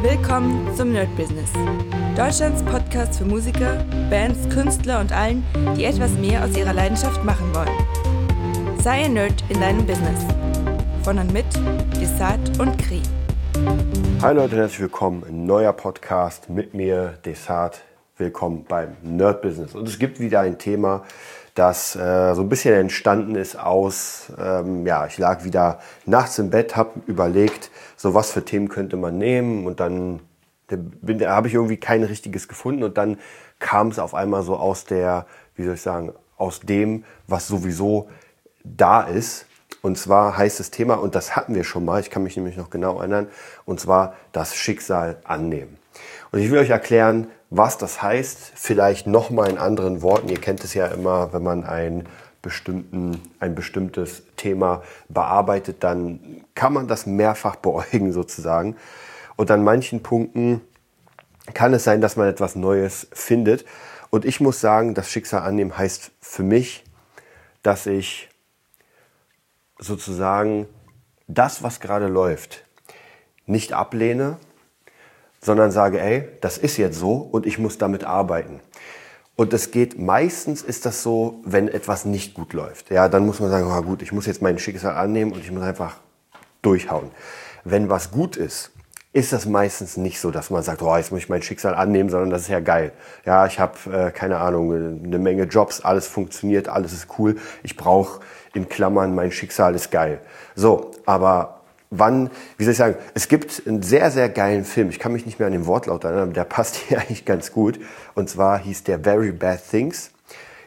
Willkommen zum Nerd Business. Deutschlands Podcast für Musiker, Bands, Künstler und allen, die etwas mehr aus ihrer Leidenschaft machen wollen. Sei ein Nerd in deinem Business. Von und mit Desart und Kri. Hi Leute, herzlich willkommen. Ein neuer Podcast mit mir, Desart. Willkommen beim Nerd Business. Und es gibt wieder ein Thema, das äh, so ein bisschen entstanden ist aus, ähm, ja, ich lag wieder nachts im Bett, habe überlegt, so was für Themen könnte man nehmen und dann da habe ich irgendwie kein richtiges gefunden und dann kam es auf einmal so aus der, wie soll ich sagen, aus dem, was sowieso da ist. Und zwar heißt das Thema, und das hatten wir schon mal, ich kann mich nämlich noch genau erinnern, und zwar das Schicksal annehmen. Und ich will euch erklären, was das heißt, vielleicht nochmal in anderen Worten. Ihr kennt es ja immer, wenn man ein, bestimmten, ein bestimmtes Thema bearbeitet, dann kann man das mehrfach beäugen sozusagen. Und an manchen Punkten kann es sein, dass man etwas Neues findet. Und ich muss sagen, das Schicksal annehmen heißt für mich, dass ich sozusagen das, was gerade läuft, nicht ablehne, sondern sage, ey, das ist jetzt so und ich muss damit arbeiten. Und es geht meistens ist das so, wenn etwas nicht gut läuft. Ja, dann muss man sagen, oh, gut, ich muss jetzt mein Schicksal annehmen und ich muss einfach durchhauen. Wenn was gut ist, ist das meistens nicht so, dass man sagt, oh, jetzt muss ich mein Schicksal annehmen, sondern das ist ja geil. Ja, ich habe äh, keine Ahnung, eine Menge Jobs, alles funktioniert, alles ist cool. Ich brauche in Klammern mein Schicksal ist geil. So, aber wann, wie soll ich sagen, es gibt einen sehr, sehr geilen Film, ich kann mich nicht mehr an den Wortlaut erinnern, aber der passt hier eigentlich ganz gut. Und zwar hieß der Very Bad Things.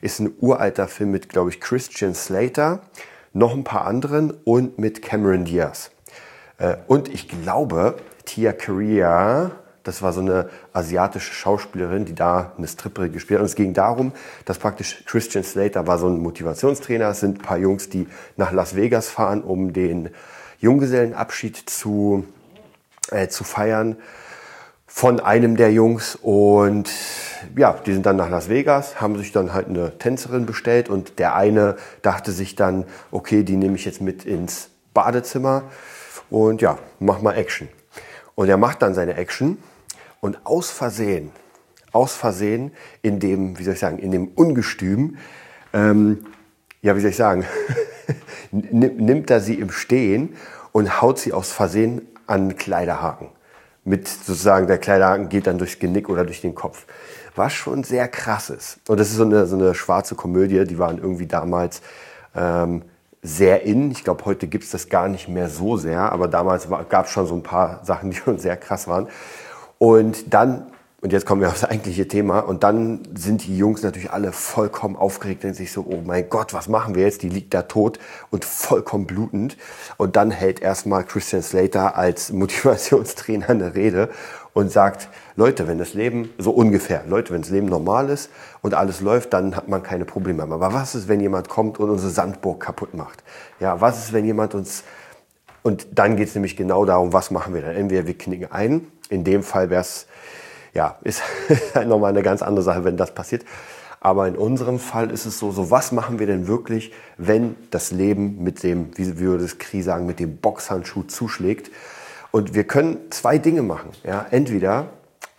Ist ein uralter Film mit, glaube ich, Christian Slater, noch ein paar anderen und mit Cameron Diaz. Äh, und ich glaube, Tia Korea, das war so eine asiatische Schauspielerin, die da eine Stripperin gespielt hat. Und es ging darum, dass praktisch Christian Slater war so ein Motivationstrainer. Es sind ein paar Jungs, die nach Las Vegas fahren, um den Junggesellenabschied zu, äh, zu feiern von einem der Jungs. Und ja, die sind dann nach Las Vegas, haben sich dann halt eine Tänzerin bestellt und der eine dachte sich dann, okay, die nehme ich jetzt mit ins Badezimmer und ja, mach mal Action. Und er macht dann seine Action und aus Versehen, aus Versehen in dem, wie soll ich sagen, in dem Ungestüm, ähm, ja, wie soll ich sagen, nimmt er sie im Stehen und haut sie aus Versehen an Kleiderhaken. Mit sozusagen, der Kleiderhaken geht dann durchs Genick oder durch den Kopf. Was schon sehr krass ist. Und das ist so eine, so eine schwarze Komödie, die waren irgendwie damals ähm, sehr in. Ich glaube, heute gibt es das gar nicht mehr so sehr, aber damals gab es schon so ein paar Sachen, die schon sehr krass waren. Und dann und jetzt kommen wir aufs eigentliche Thema. Und dann sind die Jungs natürlich alle vollkommen aufgeregt und sich so, oh mein Gott, was machen wir jetzt? Die liegt da tot und vollkommen blutend. Und dann hält erstmal Christian Slater als Motivationstrainer eine Rede und sagt, Leute, wenn das Leben, so ungefähr, Leute, wenn das Leben normal ist und alles läuft, dann hat man keine Probleme. Aber was ist, wenn jemand kommt und unsere Sandburg kaputt macht? Ja, was ist, wenn jemand uns, und dann geht es nämlich genau darum, was machen wir dann? Entweder wir knicken ein, in dem Fall wäre es ja, ist halt nochmal eine ganz andere Sache, wenn das passiert. Aber in unserem Fall ist es so, so was machen wir denn wirklich, wenn das Leben mit dem, wie wir das Kri sagen, mit dem Boxhandschuh zuschlägt? Und wir können zwei Dinge machen. Ja? Entweder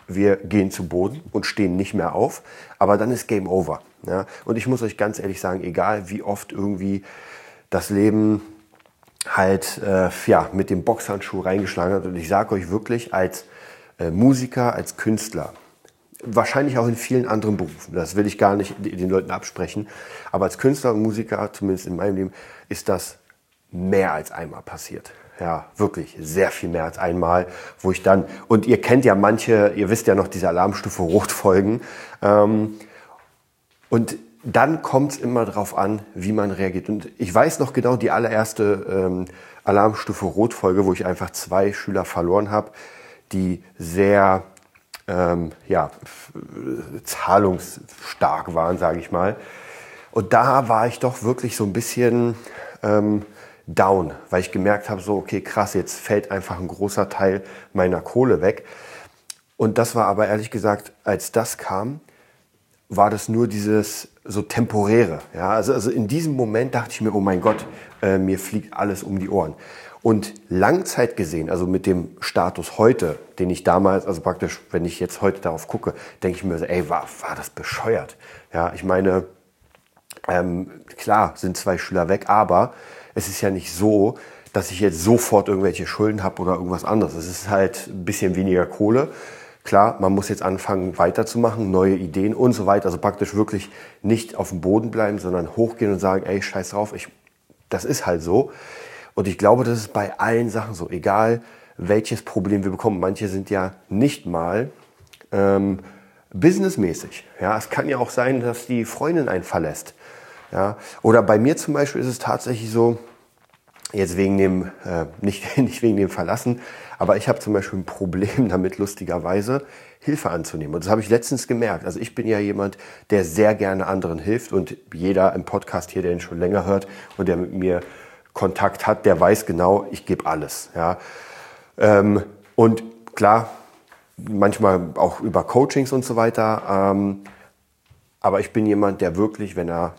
wir gehen zu Boden und stehen nicht mehr auf, aber dann ist Game Over. Ja? Und ich muss euch ganz ehrlich sagen, egal wie oft irgendwie das Leben halt äh, ja, mit dem Boxhandschuh reingeschlagen hat, und ich sage euch wirklich, als Musiker, als Künstler. Wahrscheinlich auch in vielen anderen Berufen. Das will ich gar nicht den Leuten absprechen. Aber als Künstler und Musiker, zumindest in meinem Leben, ist das mehr als einmal passiert. Ja, wirklich sehr viel mehr als einmal, wo ich dann, und ihr kennt ja manche, ihr wisst ja noch diese Alarmstufe Rotfolgen. Ähm, und dann kommt es immer darauf an, wie man reagiert. Und ich weiß noch genau die allererste ähm, Alarmstufe Rotfolge, wo ich einfach zwei Schüler verloren habe die sehr ähm, ja, zahlungsstark waren, sage ich mal. Und da war ich doch wirklich so ein bisschen ähm, down, weil ich gemerkt habe, so, okay, krass, jetzt fällt einfach ein großer Teil meiner Kohle weg. Und das war aber ehrlich gesagt, als das kam, war das nur dieses so temporäre. Ja? Also, also in diesem Moment dachte ich mir, oh mein Gott, äh, mir fliegt alles um die Ohren. Und Langzeit gesehen, also mit dem Status heute, den ich damals, also praktisch, wenn ich jetzt heute darauf gucke, denke ich mir so, ey, war, war das bescheuert? Ja, ich meine, ähm, klar sind zwei Schüler weg, aber es ist ja nicht so, dass ich jetzt sofort irgendwelche Schulden habe oder irgendwas anderes. Es ist halt ein bisschen weniger Kohle. Klar, man muss jetzt anfangen weiterzumachen, neue Ideen und so weiter. Also praktisch wirklich nicht auf dem Boden bleiben, sondern hochgehen und sagen, ey, scheiß drauf, ich, das ist halt so. Und ich glaube, das ist bei allen Sachen so, egal welches Problem wir bekommen. Manche sind ja nicht mal ähm, businessmäßig. Ja, es kann ja auch sein, dass die Freundin einen verlässt. Ja, oder bei mir zum Beispiel ist es tatsächlich so, jetzt wegen dem, äh, nicht, nicht wegen dem Verlassen, aber ich habe zum Beispiel ein Problem damit, lustigerweise Hilfe anzunehmen. Und das habe ich letztens gemerkt. Also ich bin ja jemand, der sehr gerne anderen hilft und jeder im Podcast hier, der ihn schon länger hört und der mit mir Kontakt hat, der weiß genau, ich gebe alles. Ja. Ähm, und klar, manchmal auch über Coachings und so weiter. Ähm, aber ich bin jemand, der wirklich, wenn er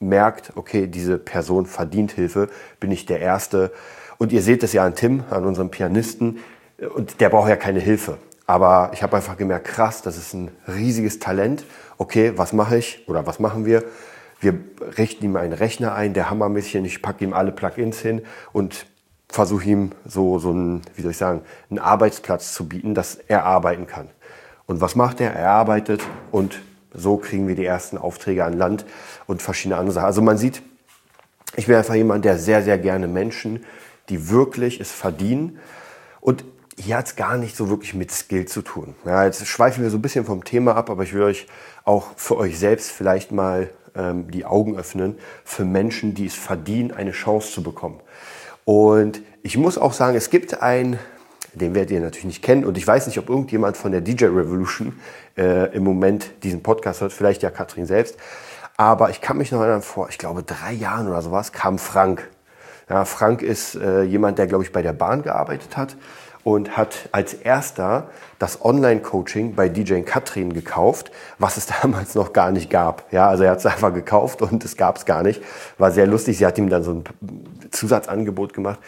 merkt, okay, diese Person verdient Hilfe, bin ich der Erste. Und ihr seht es ja an Tim, an unserem Pianisten, und der braucht ja keine Hilfe. Aber ich habe einfach gemerkt, krass, das ist ein riesiges Talent. Okay, was mache ich oder was machen wir? Wir richten ihm einen Rechner ein, der hammermäßig, ich packe ihm alle Plugins hin und versuche ihm so, so einen, wie soll ich sagen, einen Arbeitsplatz zu bieten, dass er arbeiten kann. Und was macht er? Er arbeitet und so kriegen wir die ersten Aufträge an Land und verschiedene andere Sachen. Also man sieht, ich bin einfach jemand, der sehr, sehr gerne Menschen, die wirklich es verdienen. Und hier hat es gar nicht so wirklich mit Skill zu tun. Ja, jetzt schweifen wir so ein bisschen vom Thema ab, aber ich will euch auch für euch selbst vielleicht mal ähm, die Augen öffnen für Menschen, die es verdienen, eine Chance zu bekommen. Und ich muss auch sagen, es gibt ein den werdet ihr natürlich nicht kennen. Und ich weiß nicht, ob irgendjemand von der DJ Revolution äh, im Moment diesen Podcast hört, vielleicht ja Katrin selbst. Aber ich kann mich noch erinnern, vor, ich glaube, drei Jahren oder sowas kam Frank. Ja, Frank ist äh, jemand, der, glaube ich, bei der Bahn gearbeitet hat und hat als erster das Online-Coaching bei DJ Katrin gekauft, was es damals noch gar nicht gab. Ja, also er hat es einfach gekauft und es gab es gar nicht. War sehr lustig. Sie hat ihm dann so ein Zusatzangebot gemacht.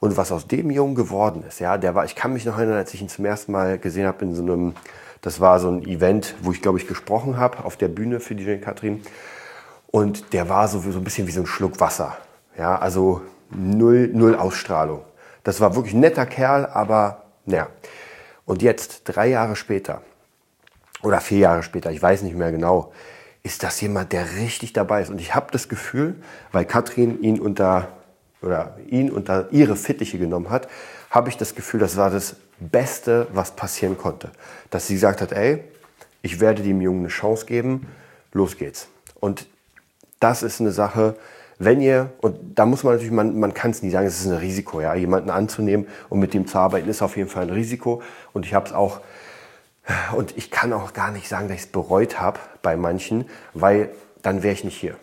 Und was aus dem Jungen geworden ist, ja, der war, ich kann mich noch erinnern, als ich ihn zum ersten Mal gesehen habe in so einem, das war so ein Event, wo ich glaube ich gesprochen habe auf der Bühne für DJ Katrin. Und der war so, so ein bisschen wie so ein Schluck Wasser. Ja, also null, null Ausstrahlung. Das war wirklich ein netter Kerl, aber naja. Und jetzt, drei Jahre später, oder vier Jahre später, ich weiß nicht mehr genau, ist das jemand, der richtig dabei ist. Und ich habe das Gefühl, weil Katrin ihn unter oder ihn unter ihre Fittiche genommen hat, habe ich das Gefühl, das war das Beste, was passieren konnte. Dass sie gesagt hat, ey, ich werde dem Jungen eine Chance geben, los geht's. Und das ist eine Sache, wenn ihr, und da muss man natürlich, man, man kann es nie sagen, es ist ein Risiko, ja, jemanden anzunehmen und mit dem zu arbeiten, ist auf jeden Fall ein Risiko. Und ich habe es auch, und ich kann auch gar nicht sagen, dass ich es bereut habe bei manchen, weil dann wäre ich nicht hier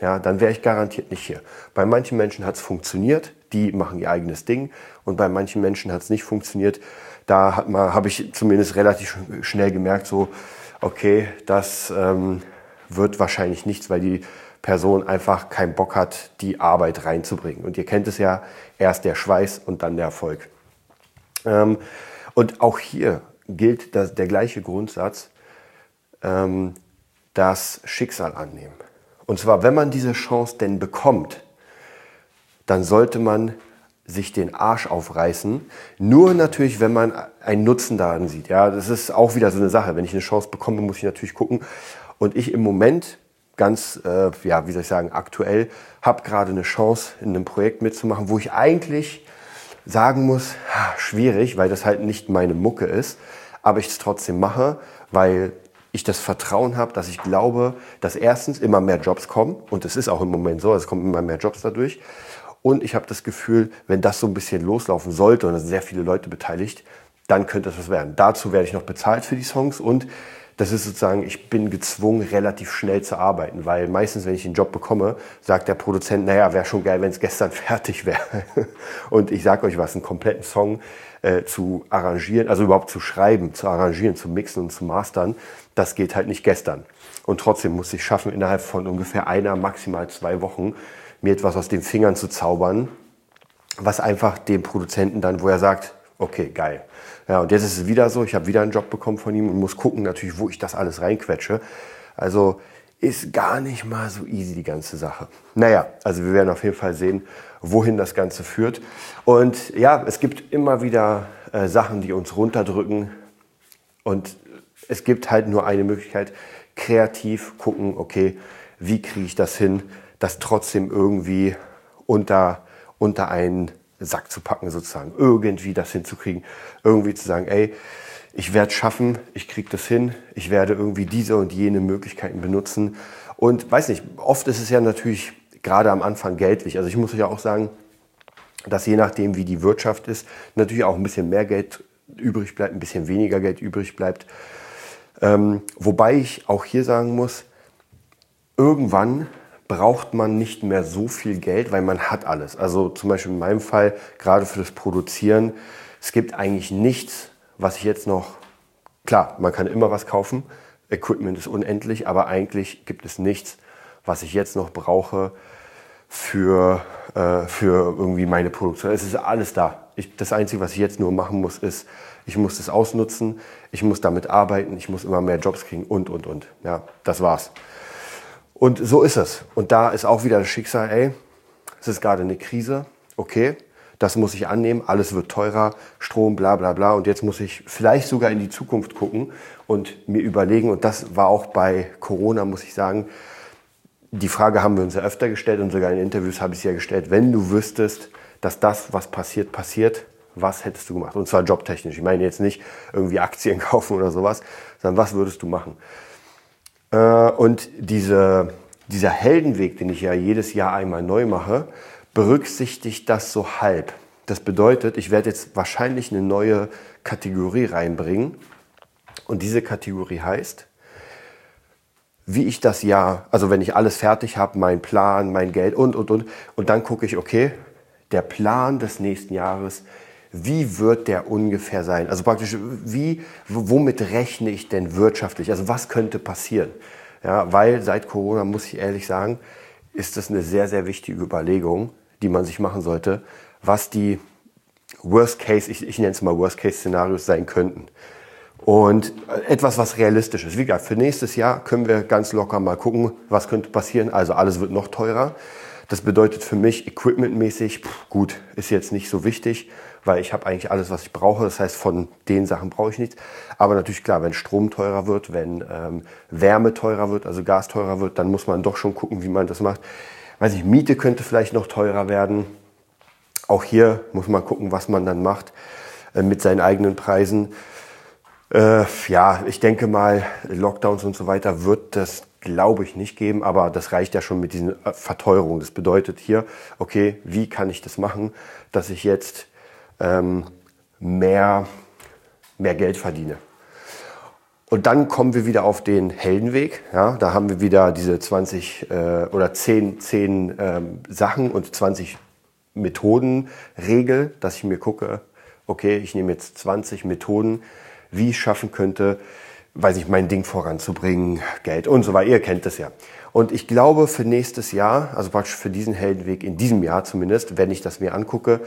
ja, dann wäre ich garantiert nicht hier. Bei manchen Menschen hat es funktioniert, die machen ihr eigenes Ding und bei manchen Menschen hat es nicht funktioniert. Da habe ich zumindest relativ schnell gemerkt, so, okay, das ähm, wird wahrscheinlich nichts, weil die Person einfach keinen Bock hat, die Arbeit reinzubringen. Und ihr kennt es ja, erst der Schweiß und dann der Erfolg. Ähm, und auch hier gilt das, der gleiche Grundsatz, ähm, das Schicksal annehmen. Und zwar, wenn man diese Chance denn bekommt, dann sollte man sich den Arsch aufreißen. Nur natürlich, wenn man einen Nutzen daran sieht. Ja, das ist auch wieder so eine Sache. Wenn ich eine Chance bekomme, muss ich natürlich gucken. Und ich im Moment ganz, äh, ja, wie soll ich sagen, aktuell habe gerade eine Chance, in einem Projekt mitzumachen, wo ich eigentlich sagen muss, schwierig, weil das halt nicht meine Mucke ist, aber ich es trotzdem mache, weil ich das Vertrauen habe, dass ich glaube, dass erstens immer mehr Jobs kommen und es ist auch im Moment so, es kommen immer mehr Jobs dadurch. Und ich habe das Gefühl, wenn das so ein bisschen loslaufen sollte und es sind sehr viele Leute beteiligt, dann könnte das was werden. Dazu werde ich noch bezahlt für die Songs und das ist sozusagen, ich bin gezwungen, relativ schnell zu arbeiten, weil meistens, wenn ich den Job bekomme, sagt der Produzent, naja, wäre schon geil, wenn es gestern fertig wäre. Und ich sage euch was, einen kompletten Song äh, zu arrangieren, also überhaupt zu schreiben, zu arrangieren, zu mixen und zu mastern, das geht halt nicht gestern. Und trotzdem muss ich schaffen, innerhalb von ungefähr einer, maximal zwei Wochen mir etwas aus den Fingern zu zaubern, was einfach dem Produzenten dann, wo er sagt, okay, geil. Ja, und jetzt ist es wieder so, ich habe wieder einen Job bekommen von ihm und muss gucken natürlich, wo ich das alles reinquetsche. Also ist gar nicht mal so easy, die ganze Sache. Naja, also wir werden auf jeden Fall sehen, wohin das Ganze führt. Und ja, es gibt immer wieder äh, Sachen, die uns runterdrücken. Und es gibt halt nur eine Möglichkeit, kreativ gucken, okay, wie kriege ich das hin, das trotzdem irgendwie unter, unter einen Sack zu packen, sozusagen. Irgendwie das hinzukriegen. Irgendwie zu sagen, ey, ich werde es schaffen, ich kriege das hin, ich werde irgendwie diese und jene Möglichkeiten benutzen. Und weiß nicht, oft ist es ja natürlich gerade am Anfang geldlich. Also ich muss ja auch sagen, dass je nachdem, wie die Wirtschaft ist, natürlich auch ein bisschen mehr Geld übrig bleibt, ein bisschen weniger Geld übrig bleibt. Ähm, wobei ich auch hier sagen muss, irgendwann braucht man nicht mehr so viel Geld, weil man hat alles. Also zum Beispiel in meinem Fall, gerade für das Produzieren, es gibt eigentlich nichts, was ich jetzt noch, klar, man kann immer was kaufen, Equipment ist unendlich, aber eigentlich gibt es nichts, was ich jetzt noch brauche für, äh, für irgendwie meine Produktion. Es ist alles da. Ich, das Einzige, was ich jetzt nur machen muss, ist, ich muss es ausnutzen, ich muss damit arbeiten, ich muss immer mehr Jobs kriegen und, und, und. Ja, das war's. Und so ist es. Und da ist auch wieder das Schicksal, ey, es ist gerade eine Krise, okay, das muss ich annehmen, alles wird teurer, Strom, bla bla bla. Und jetzt muss ich vielleicht sogar in die Zukunft gucken und mir überlegen, und das war auch bei Corona, muss ich sagen, die Frage haben wir uns ja öfter gestellt und sogar in Interviews habe ich sie ja gestellt, wenn du wüsstest, dass das, was passiert, passiert, was hättest du gemacht? Und zwar jobtechnisch. Ich meine jetzt nicht irgendwie Aktien kaufen oder sowas, sondern was würdest du machen? Äh, und diese, dieser Heldenweg, den ich ja jedes Jahr einmal neu mache, berücksichtigt das so halb. Das bedeutet, ich werde jetzt wahrscheinlich eine neue Kategorie reinbringen. Und diese Kategorie heißt, wie ich das Jahr, also wenn ich alles fertig habe, mein Plan, mein Geld und, und, und, und dann gucke ich, okay, der Plan des nächsten Jahres, wie wird der ungefähr sein? Also praktisch, wie, womit rechne ich denn wirtschaftlich? Also was könnte passieren? Ja, weil seit Corona, muss ich ehrlich sagen, ist das eine sehr, sehr wichtige Überlegung, die man sich machen sollte, was die Worst Case, ich, ich nenne es mal Worst Case Szenarios sein könnten. Und etwas, was realistisch ist. Wie gesagt, für nächstes Jahr können wir ganz locker mal gucken, was könnte passieren. Also alles wird noch teurer. Das bedeutet für mich equipmentmäßig, gut, ist jetzt nicht so wichtig, weil ich habe eigentlich alles, was ich brauche. Das heißt, von den Sachen brauche ich nichts. Aber natürlich klar, wenn Strom teurer wird, wenn ähm, Wärme teurer wird, also Gas teurer wird, dann muss man doch schon gucken, wie man das macht weiß ich, Miete könnte vielleicht noch teurer werden. Auch hier muss man gucken, was man dann macht äh, mit seinen eigenen Preisen. Äh, ja, ich denke mal, Lockdowns und so weiter wird das, glaube ich, nicht geben, aber das reicht ja schon mit diesen äh, Verteuerungen. Das bedeutet hier, okay, wie kann ich das machen, dass ich jetzt ähm, mehr, mehr Geld verdiene? Und dann kommen wir wieder auf den Heldenweg. Ja, da haben wir wieder diese 20 äh, oder 10, 10 ähm, Sachen und 20 Methoden Regel, dass ich mir gucke, okay, ich nehme jetzt 20 Methoden, wie ich schaffen könnte, weiß ich, mein Ding voranzubringen, Geld und so weiter. Ihr kennt das ja. Und ich glaube, für nächstes Jahr, also praktisch für diesen Heldenweg in diesem Jahr zumindest, wenn ich das mir angucke,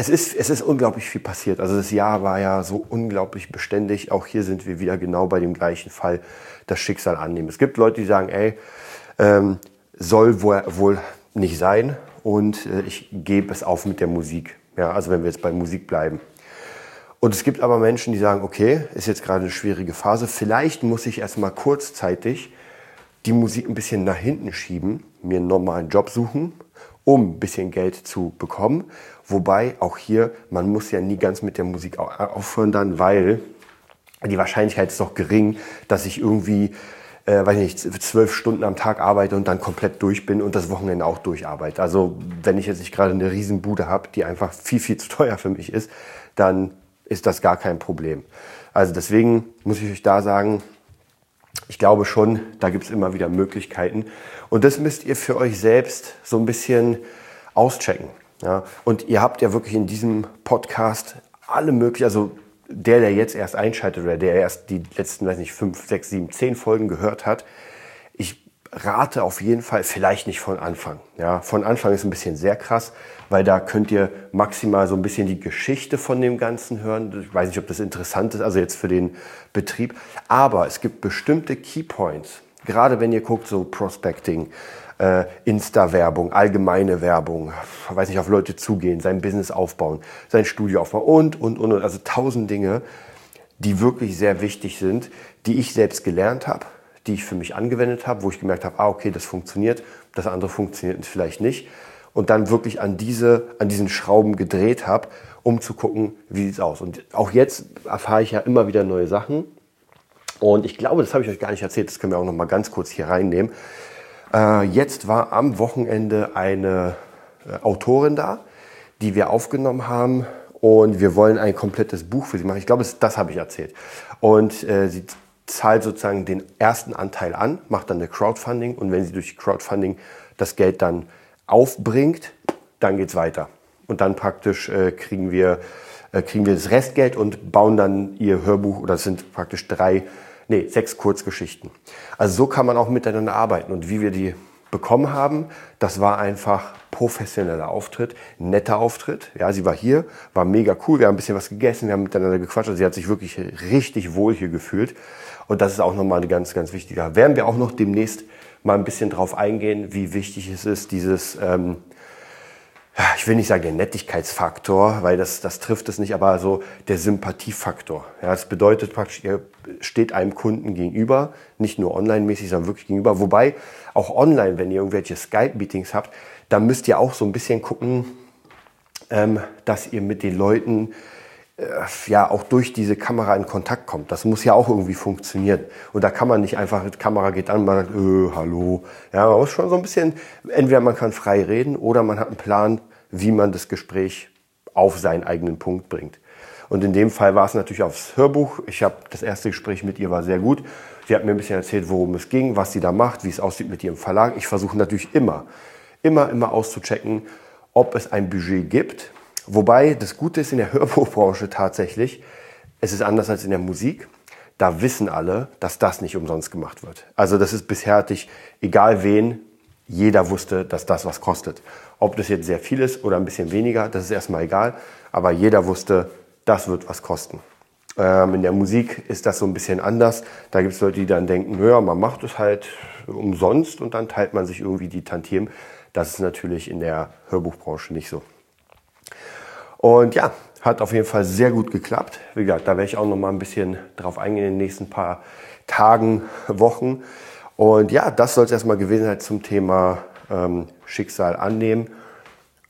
es ist, es ist unglaublich viel passiert. Also das Jahr war ja so unglaublich beständig. Auch hier sind wir wieder genau bei dem gleichen Fall, das Schicksal annehmen. Es gibt Leute, die sagen, ey, ähm, soll wohl, wohl nicht sein und äh, ich gebe es auf mit der Musik. Ja, also wenn wir jetzt bei Musik bleiben. Und es gibt aber Menschen, die sagen, okay, ist jetzt gerade eine schwierige Phase. Vielleicht muss ich erstmal kurzzeitig die Musik ein bisschen nach hinten schieben, mir einen normalen Job suchen, um ein bisschen Geld zu bekommen. Wobei auch hier, man muss ja nie ganz mit der Musik aufhören dann, weil die Wahrscheinlichkeit ist doch gering, dass ich irgendwie, äh, weiß nicht, zwölf Stunden am Tag arbeite und dann komplett durch bin und das Wochenende auch durcharbeite. Also wenn ich jetzt nicht gerade eine Riesenbude habe, die einfach viel, viel zu teuer für mich ist, dann ist das gar kein Problem. Also deswegen muss ich euch da sagen, ich glaube schon, da gibt es immer wieder Möglichkeiten. Und das müsst ihr für euch selbst so ein bisschen auschecken. Ja? Und ihr habt ja wirklich in diesem Podcast alle möglichen, also der, der jetzt erst einschaltet oder der erst die letzten, weiß nicht, fünf, sechs, sieben, zehn Folgen gehört hat, ich rate auf jeden Fall, vielleicht nicht von Anfang. Ja, von Anfang ist ein bisschen sehr krass, weil da könnt ihr maximal so ein bisschen die Geschichte von dem Ganzen hören. Ich weiß nicht, ob das interessant ist, also jetzt für den Betrieb. Aber es gibt bestimmte Keypoints. Gerade wenn ihr guckt, so Prospecting, äh, Insta-Werbung, allgemeine Werbung, weiß nicht, auf Leute zugehen, sein Business aufbauen, sein Studio aufbauen und, und, und. Also tausend Dinge, die wirklich sehr wichtig sind, die ich selbst gelernt habe die ich für mich angewendet habe, wo ich gemerkt habe, ah, okay, das funktioniert, das andere funktioniert vielleicht nicht. Und dann wirklich an, diese, an diesen Schrauben gedreht habe, um zu gucken, wie sieht es aus. Und auch jetzt erfahre ich ja immer wieder neue Sachen. Und ich glaube, das habe ich euch gar nicht erzählt, das können wir auch noch mal ganz kurz hier reinnehmen. Äh, jetzt war am Wochenende eine äh, Autorin da, die wir aufgenommen haben und wir wollen ein komplettes Buch für sie machen. Ich glaube, das, das habe ich erzählt. Und äh, sie zahlt sozusagen den ersten Anteil an, macht dann eine Crowdfunding und wenn sie durch Crowdfunding das Geld dann aufbringt, dann geht es weiter. Und dann praktisch äh, kriegen, wir, äh, kriegen wir das Restgeld und bauen dann ihr Hörbuch, oder es sind praktisch drei, nee, sechs Kurzgeschichten. Also so kann man auch miteinander arbeiten. Und wie wir die bekommen haben, das war einfach professioneller Auftritt, netter Auftritt. Ja, sie war hier, war mega cool, wir haben ein bisschen was gegessen, wir haben miteinander gequatscht. Also sie hat sich wirklich richtig wohl hier gefühlt. Und das ist auch nochmal eine ganz, ganz wichtige. Werden wir auch noch demnächst mal ein bisschen drauf eingehen, wie wichtig es ist, dieses, ähm, ich will nicht sagen der Nettigkeitsfaktor, weil das, das trifft es nicht, aber so der Sympathiefaktor. Ja, das bedeutet praktisch, ihr steht einem Kunden gegenüber, nicht nur online-mäßig, sondern wirklich gegenüber. Wobei auch online, wenn ihr irgendwelche Skype-Meetings habt, da müsst ihr auch so ein bisschen gucken, ähm, dass ihr mit den Leuten ja auch durch diese Kamera in Kontakt kommt. Das muss ja auch irgendwie funktionieren. Und da kann man nicht einfach, die Kamera geht an, man sagt, öh, hallo. Ja, man muss schon so ein bisschen, entweder man kann frei reden oder man hat einen Plan, wie man das Gespräch auf seinen eigenen Punkt bringt. Und in dem Fall war es natürlich aufs Hörbuch. Ich habe das erste Gespräch mit ihr war sehr gut. Sie hat mir ein bisschen erzählt, worum es ging, was sie da macht, wie es aussieht mit ihrem Verlag. Ich versuche natürlich immer, immer, immer auszuchecken, ob es ein Budget gibt, Wobei das Gute ist in der Hörbuchbranche tatsächlich, es ist anders als in der Musik. Da wissen alle, dass das nicht umsonst gemacht wird. Also das ist bisher egal wen, jeder wusste, dass das was kostet. Ob das jetzt sehr viel ist oder ein bisschen weniger, das ist erstmal egal. Aber jeder wusste, das wird was kosten. Ähm, in der Musik ist das so ein bisschen anders. Da gibt es Leute, die dann denken, ja, man macht es halt umsonst und dann teilt man sich irgendwie die Tantiemen. Das ist natürlich in der Hörbuchbranche nicht so. Und ja, hat auf jeden Fall sehr gut geklappt. Wie gesagt, da werde ich auch noch mal ein bisschen drauf eingehen in den nächsten paar Tagen, Wochen. Und ja, das soll es erstmal gewesen sein zum Thema ähm, Schicksal annehmen.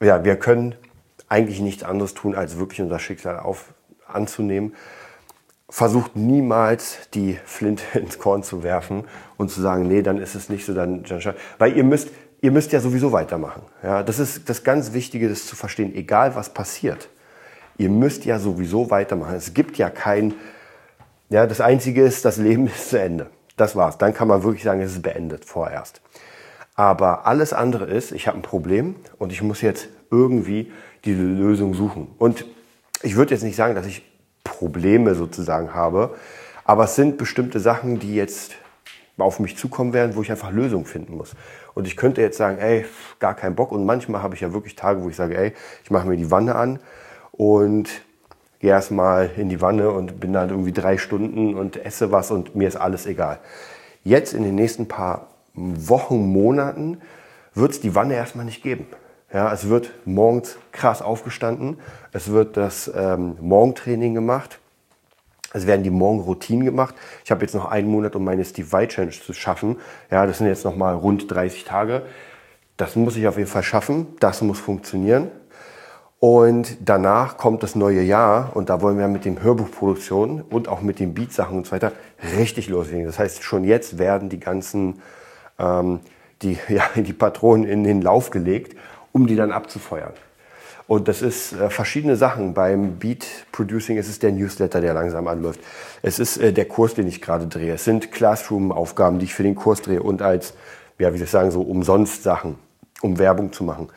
Ja, wir können eigentlich nichts anderes tun, als wirklich unser Schicksal auf, anzunehmen. Versucht niemals die Flinte ins Korn zu werfen und zu sagen, nee, dann ist es nicht so, dann, dann weil ihr müsst, ihr müsst ja sowieso weitermachen. Ja, das ist das ganz Wichtige, das zu verstehen, egal was passiert. Ihr müsst ja sowieso weitermachen. Es gibt ja kein, ja, das Einzige ist, das Leben ist zu Ende. Das war's. Dann kann man wirklich sagen, es ist beendet vorerst. Aber alles andere ist, ich habe ein Problem und ich muss jetzt irgendwie diese Lösung suchen. Und ich würde jetzt nicht sagen, dass ich Probleme sozusagen habe, aber es sind bestimmte Sachen, die jetzt auf mich zukommen werden, wo ich einfach Lösungen finden muss. Und ich könnte jetzt sagen, ey, gar keinen Bock. Und manchmal habe ich ja wirklich Tage, wo ich sage, ey, ich mache mir die Wanne an und gehe erstmal in die Wanne und bin dann irgendwie drei Stunden und esse was und mir ist alles egal. Jetzt in den nächsten paar Wochen, Monaten wird es die Wanne erstmal nicht geben. Ja, es wird morgens krass aufgestanden, es wird das ähm, Morgentraining gemacht, es werden die Morgenroutinen gemacht. Ich habe jetzt noch einen Monat, um meine Steve White Challenge zu schaffen. Ja, das sind jetzt noch mal rund 30 Tage. Das muss ich auf jeden Fall schaffen. Das muss funktionieren. Und danach kommt das neue Jahr und da wollen wir mit dem Hörbuchproduktion und auch mit den Beatsachen und so weiter richtig loslegen. Das heißt, schon jetzt werden die ganzen ähm, die, ja, die Patronen in den Lauf gelegt, um die dann abzufeuern. Und das ist äh, verschiedene Sachen. Beim Beat Producing es ist der Newsletter, der langsam anläuft. Es ist äh, der Kurs, den ich gerade drehe. Es sind Classroom-Aufgaben, die ich für den Kurs drehe und als, ja, wie soll ich sagen, so umsonst Sachen, um Werbung zu machen.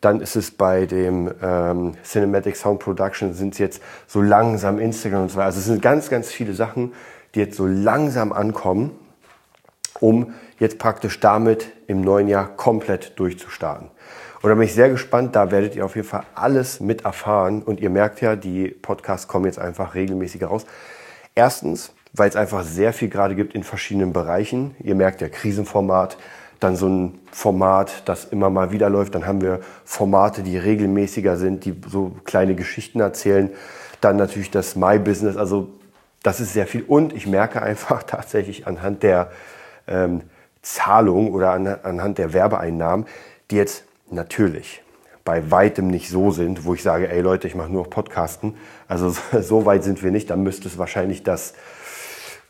Dann ist es bei dem ähm, Cinematic Sound Production sind es jetzt so langsam Instagram und so weiter. Also es sind ganz, ganz viele Sachen, die jetzt so langsam ankommen. Um jetzt praktisch damit im neuen Jahr komplett durchzustarten. Und da bin ich sehr gespannt, da werdet ihr auf jeden Fall alles mit erfahren. Und ihr merkt ja, die Podcasts kommen jetzt einfach regelmäßig raus. Erstens, weil es einfach sehr viel gerade gibt in verschiedenen Bereichen. Ihr merkt ja, Krisenformat, dann so ein Format, das immer mal wieder läuft. Dann haben wir Formate, die regelmäßiger sind, die so kleine Geschichten erzählen. Dann natürlich das My Business. Also das ist sehr viel. Und ich merke einfach tatsächlich anhand der ähm, Zahlung oder an, anhand der Werbeeinnahmen, die jetzt natürlich bei weitem nicht so sind, wo ich sage, ey Leute, ich mache nur noch Podcasten. Also so weit sind wir nicht. Dann müsste es wahrscheinlich das,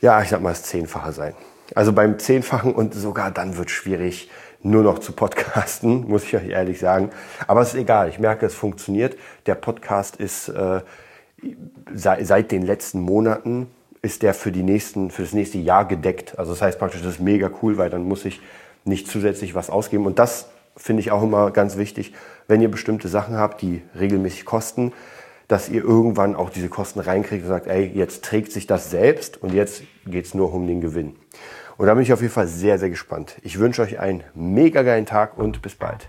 ja, ich sag mal, das Zehnfache sein. Also beim Zehnfachen und sogar dann wird es schwierig, nur noch zu podcasten, muss ich euch ehrlich sagen. Aber es ist egal, ich merke, es funktioniert. Der Podcast ist äh, seit, seit den letzten Monaten ist der für, die nächsten, für das nächste Jahr gedeckt. Also das heißt praktisch, das ist mega cool, weil dann muss ich nicht zusätzlich was ausgeben. Und das finde ich auch immer ganz wichtig, wenn ihr bestimmte Sachen habt, die regelmäßig kosten, dass ihr irgendwann auch diese Kosten reinkriegt und sagt, ey, jetzt trägt sich das selbst und jetzt geht es nur um den Gewinn. Und da bin ich auf jeden Fall sehr, sehr gespannt. Ich wünsche euch einen mega geilen Tag und bis bald.